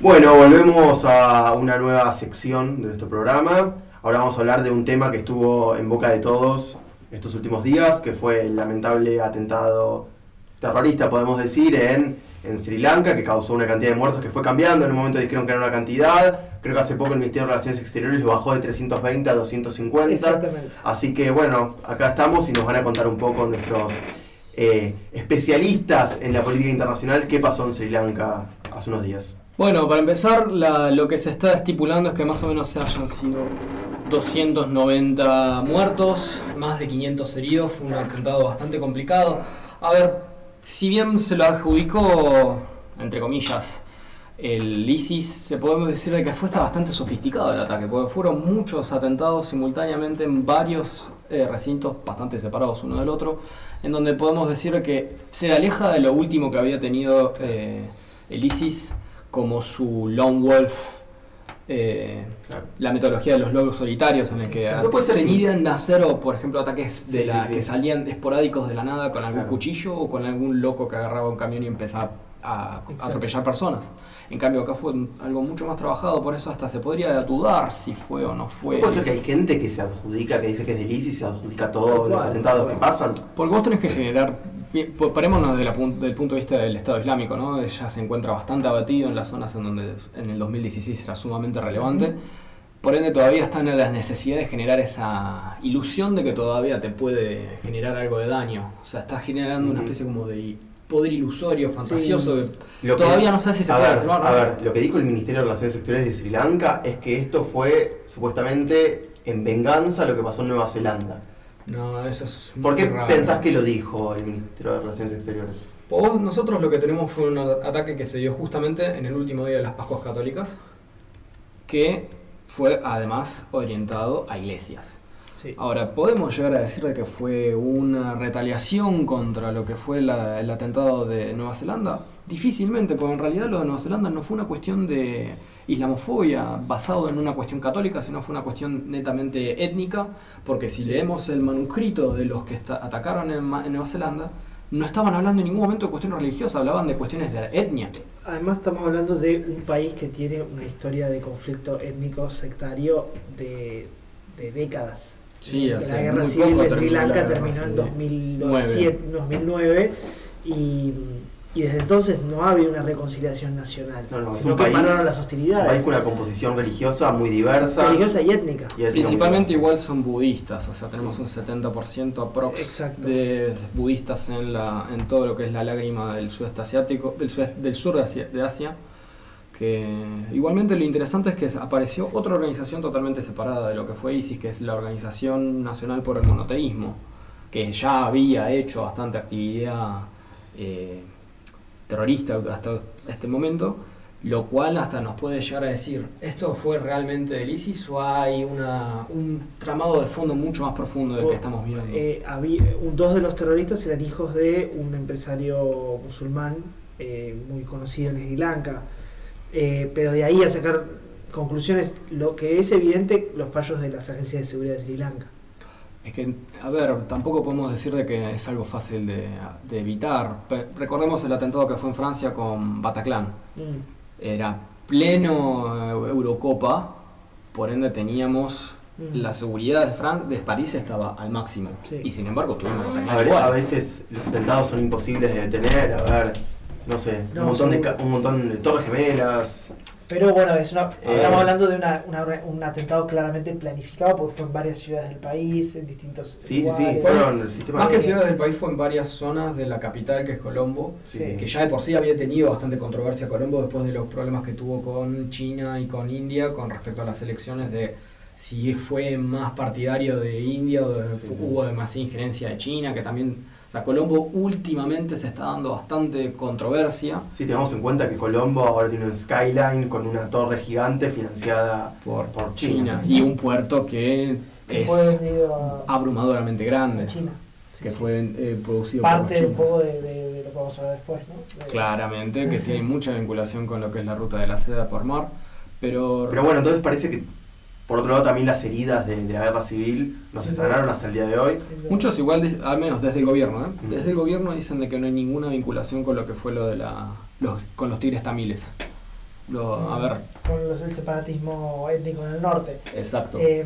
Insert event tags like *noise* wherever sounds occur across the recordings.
Bueno, volvemos a una nueva sección de nuestro programa. Ahora vamos a hablar de un tema que estuvo en boca de todos estos últimos días, que fue el lamentable atentado terrorista, podemos decir, en, en Sri Lanka, que causó una cantidad de muertos que fue cambiando. En un momento dijeron que era una cantidad. Creo que hace poco el Ministerio de Relaciones Exteriores lo bajó de 320 a 250. Exactamente. Así que bueno, acá estamos y nos van a contar un poco nuestros eh, especialistas en la política internacional qué pasó en Sri Lanka hace unos días. Bueno, para empezar, lo que se está estipulando es que más o menos se hayan sido 290 muertos, más de 500 heridos, fue un atentado bastante complicado. A ver, si bien se lo adjudicó, entre comillas, el ISIS, se podemos decir de que fue bastante sofisticado el ataque, porque fueron muchos atentados simultáneamente en varios eh, recintos bastante separados uno del otro, en donde podemos decir que se aleja de lo último que había tenido eh, el ISIS como su Lone Wolf, eh, Claro. la metodología de los lobos solitarios, en el que Exacto. No puede ser tenían de hacer, o, por ejemplo, ataques de Sí, la, sí, sí. que salían esporádicos de la nada con algún Claro. cuchillo o con algún loco que agarraba un camión y empezaba a, a atropellar personas. En cambio, acá fue algo mucho más trabajado, por eso hasta se podría dudar si fue o no fue. ¿No puede ser que hay gente que se adjudica, que dice que es del ISIS y se adjudica todos los atentados que pasan? Porque vos tenés que generar. Bien, pues Parémonos de la pun- del punto de vista del Estado Islámico, ¿no? Ya se encuentra bastante abatido en las zonas en donde en el 2016 era sumamente relevante. Por ende, todavía están en la necesidad de generar esa ilusión de que todavía te puede generar algo de daño. O sea, estás generando una especie como de poder ilusorio, fantasioso. que Lo que- todavía no sabes si se a puede ver, afirmar. ¿no? A ver, lo que dijo el Ministerio de Relaciones Exteriores de Sri Lanka es que esto fue supuestamente en venganza a lo que pasó en Nueva Zelanda. No, eso es. ¿Por qué raro. pensás que lo dijo el Ministerio de Relaciones Exteriores? Vos- nosotros lo que tenemos fue un ataque que se dio justamente en el último día de las Pascuas Católicas, que fue además orientado a iglesias. Sí. Ahora, ¿podemos llegar a decir de que fue una retaliación contra lo que fue la- el atentado de Nueva Zelanda? Difícilmente, porque en realidad lo de Nueva Zelanda no fue una cuestión de islamofobia basado en una cuestión católica, sino fue una cuestión netamente étnica, porque si leemos el manuscrito de los que atacaron en, en Nueva Zelanda, no estaban hablando en ningún momento de cuestiones religiosas, hablaban de cuestiones de etnia. Además estamos hablando de un país que tiene una historia de conflicto étnico sectario de, de décadas. Sí, la guerra muy civil poco de Sri la Lanka terminó en civil. 2007, 2009 y, y desde entonces no había una reconciliación nacional, No, no, es sino un que país, pararon las es un hostilidades país con una composición religiosa muy diversa. religiosa y étnica. y Principalmente igual son budistas, o sea, tenemos un 70% aprox Exacto. de budistas en la en todo lo que es la lágrima del sudeste asiático, del, sudeste- del sur de Asia, de Asia, que igualmente lo interesante es que apareció otra organización totalmente separada de lo que fue ISIS, que es la Organización Nacional por el Monoteísmo, que ya había hecho bastante actividad eh, terrorista hasta este momento, lo cual hasta nos puede llegar a decir, ¿esto fue realmente del ISIS o hay una, un tramado de fondo mucho más profundo del que estamos viendo? Eh, había, dos de los terroristas eran hijos de un empresario musulmán eh, muy conocido en Sri Lanka. Eh, pero de ahí a sacar conclusiones, lo que es evidente, los fallos de las agencias de seguridad de Sri Lanka. Es que, a ver, tampoco podemos decir de que es algo fácil de, de evitar. Pe- recordemos el atentado que fue en Francia con Bataclan. Mm. Era pleno eh, Eurocopa, por ende teníamos Mm. la seguridad de, Fran de París estaba al máximo. Sí. Y sin embargo tuvimos Bataclan A, ver, a veces los atentados son imposibles de detener, a ver, no sé, No, un, montón de, seguro. un montón de torres gemelas. Pero bueno, es una, Eh. estamos hablando de una, una- un atentado claramente planificado porque fue en varias ciudades del país, en distintos Sí, sí, sí, fueron el sistema... Más que ciudades del país fue en varias zonas de la capital que es Colombo, Sí, Sí. sí. que ya de por sí había tenido bastante controversia Colombo después de los problemas que tuvo con China y con India con respecto a las elecciones de si fue más partidario de India o de- Sí, sí. hubo demasiada injerencia de China, que también, o sea, Colombo últimamente se está dando bastante controversia Sí, tenemos en cuenta que Colombo ahora tiene un skyline con una torre gigante financiada por, por China. China. y un puerto que que es abrumadoramente grande, China. Sí, que sí, fue sí. eh, producido parte por un China. poco de, de- de lo que vamos a hablar después, ¿no? De- Claramente, que tiene *laughs* mucha vinculación con lo que es la ruta de la seda por mar, pero... Pero bueno, entonces parece que, por otro lado, también las heridas de, de la guerra civil no se sanaron hasta el día de hoy. Muchos igual, al menos desde el gobierno, ¿eh? Mm. desde el gobierno dicen de que no hay ninguna vinculación con lo que fue lo de la, los, con los tigres tamiles. Lo, a ver, Con los- el separatismo étnico en el norte. exacto. Eh,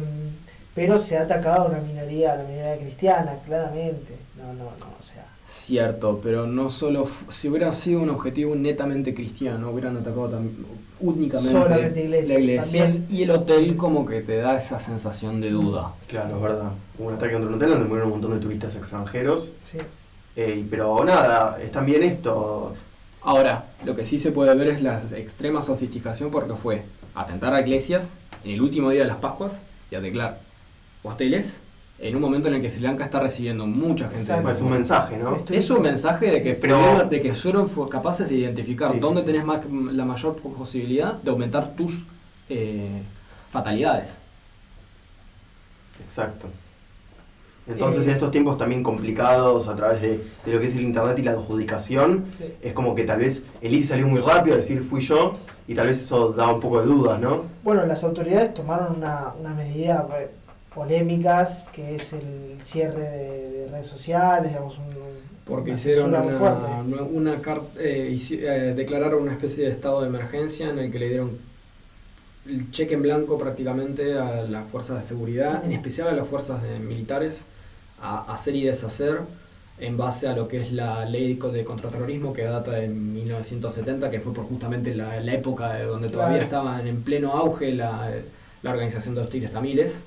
pero se ha atacado a una minoría, a la minoría cristiana, claramente. No, no, no, o sea. Cierto, pero no solo. Si hubiera sido un objetivo netamente cristiano, hubieran atacado tam- únicamente Solamente iglesias, la iglesia también. y el hotel, como que te da esa sensación de duda. Claro, es verdad. Hubo un ataque contra un hotel donde murieron un montón de turistas extranjeros. Sí. Eh, pero nada, es también esto. Ahora, lo que sí se puede ver es la extrema sofisticación porque fue atentar a iglesias en el último día de las Pascuas y ataclar hoteles en un momento en el que Sri Lanka está recibiendo mucha gente. Exacto. Es un mensaje, ¿no? Es un mensaje de que, Sí, pero- de que fueron fu- capaces de identificar Sí, dónde sí. tenés más- la mayor posibilidad de aumentar tus eh, fatalidades. Exacto. Entonces, Eh. en estos tiempos también complicados a través de, de lo que es el internet y la adjudicación, Sí. es como que tal vez el ICI salió muy rápido a decir fui yo, y tal vez eso da un poco de dudas, ¿no? Bueno, las autoridades tomaron una, una medida eh, polémicas, que es el cierre de, de redes sociales, digamos, un, Porque una hicieron una, muy fuerte. una car- eh, hici- eh, declararon una especie de estado de emergencia en el que le dieron el cheque en blanco prácticamente a las fuerzas de seguridad, en especial a las fuerzas de militares, a hacer y deshacer en base a lo que es la ley de contraterrorismo que data de 1970, que fue por justamente la, la época de donde todavía Claro. estaban en pleno auge la, la organización de hostiles tamiles,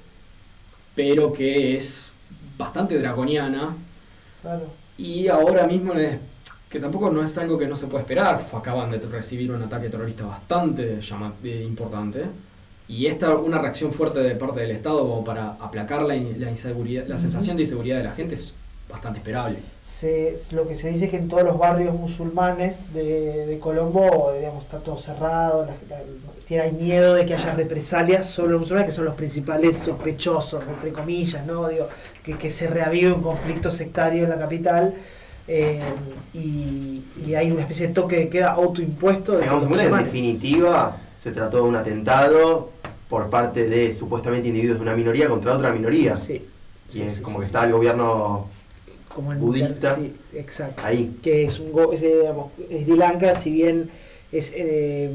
pero que es bastante draconiana Claro. y ahora mismo, es- que tampoco no es algo que no se puede esperar, acaban de recibir un ataque terrorista bastante eh, importante. Y esta una reacción fuerte de parte del Estado como para aplacar la, in- la inseguridad, la sensación de inseguridad de la gente es bastante esperable. Se, lo que se dice es que en todos los barrios musulmanes de, de Colombo, digamos, está todo cerrado, la- la- tiene, hay miedo de que haya represalias sobre los musulmanes, que son los principales sospechosos, entre comillas, ¿no? Digo, que, que se reavive un conflicto sectario en la capital. eh, y, y hay una especie de toque de queda autoimpuesto de los en definitiva se trató de un atentado por parte de supuestamente individuos de una minoría contra otra minoría. Sí, y sí, es sí, como sí, que sí. está el gobierno como en budista. Sí, exacto. ahí. que es un go- es, digamos, Sri Lanka, si bien es eh,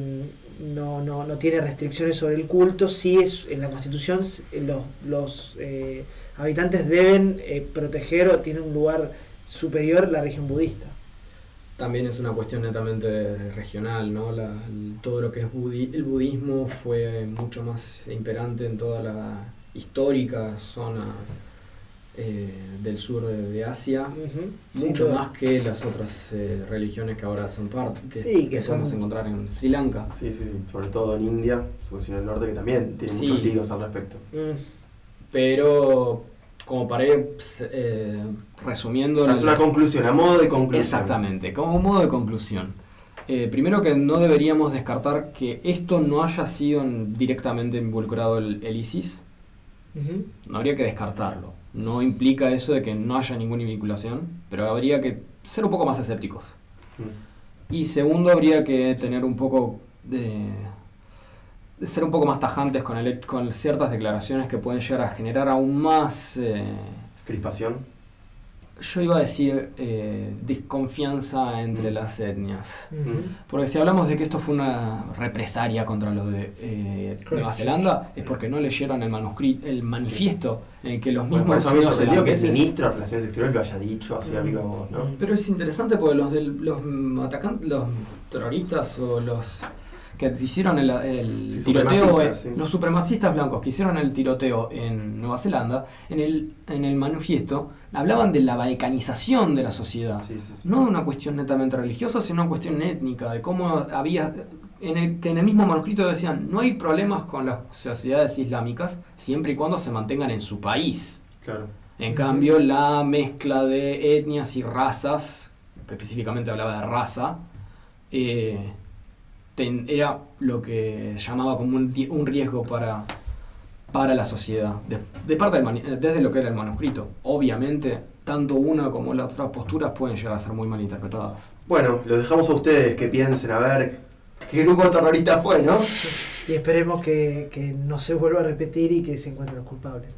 no, no, no tiene restricciones sobre el culto, sí es en la constitución los, los eh, habitantes deben eh, proteger o tienen un lugar superior la religión budista. También es una cuestión netamente regional, ¿no? La- el- todo lo que es budi- el budismo fue mucho más imperante en toda la histórica zona eh, del sur de, de Asia. Mucho Sí, más que las otras eh, religiones que ahora son parte, que, Sí, que que podemos son- encontrar en Sri Lanka. Sí, sí, sí. Sobre todo en India, su vecino del norte, que también tiene Sí. muchos líos al respecto. Mm, Pero como para ir eh, resumiendo... Es una conclusión, a modo de conclusión. Exactamente, como modo de conclusión. Eh, primero que no deberíamos descartar que esto no haya sido en- directamente involucrado el, el ISIS. No habría que descartarlo. No implica eso de que no haya ninguna vinculación, pero habría que ser un poco más escépticos. Mm. Y segundo, habría que tener un poco de, de ser un poco más tajantes con, el, con ciertas declaraciones que pueden llegar a generar aún más, eh, Crispación. Yo iba a decir, eh, desconfianza entre las etnias. Ujú. Porque si hablamos de que esto fue una represalia contra los de eh, Nueva. Zelanda, es porque no leyeron el manuscrito, el manifiesto en el que los Bueno, mismos por eso a mí me que el ministro de Relaciones Exteriores lo haya dicho así a Mm. viva voz, ¿no? Mm. Pero es interesante porque los del, los atacantes, los terroristas o los que hicieron el, el Sí, tiroteo, supremacistas, eh, sí. los supremacistas blancos que hicieron el tiroteo en Nueva Zelanda, en el, en el manifiesto hablaban de la balcanización de la sociedad. Sí. No de una cuestión netamente religiosa, sino una cuestión étnica, de cómo había, en el, que en el mismo manuscrito decían, no hay problemas con las sociedades islámicas siempre y cuando se mantengan en su país. Claro. En cambio, la mezcla de etnias y razas, específicamente hablaba de raza, eh, ten- era lo que llamaba como un, un riesgo para, para la sociedad, de, de parte del mani- desde lo que era el manuscrito. Obviamente, tanto una como las otras posturas pueden llegar a ser muy mal interpretadas. Bueno, los dejamos a ustedes que piensen a ver qué grupo terrorista fue, ¿no? Y esperemos que, que no se vuelva a repetir y que se encuentren los culpables.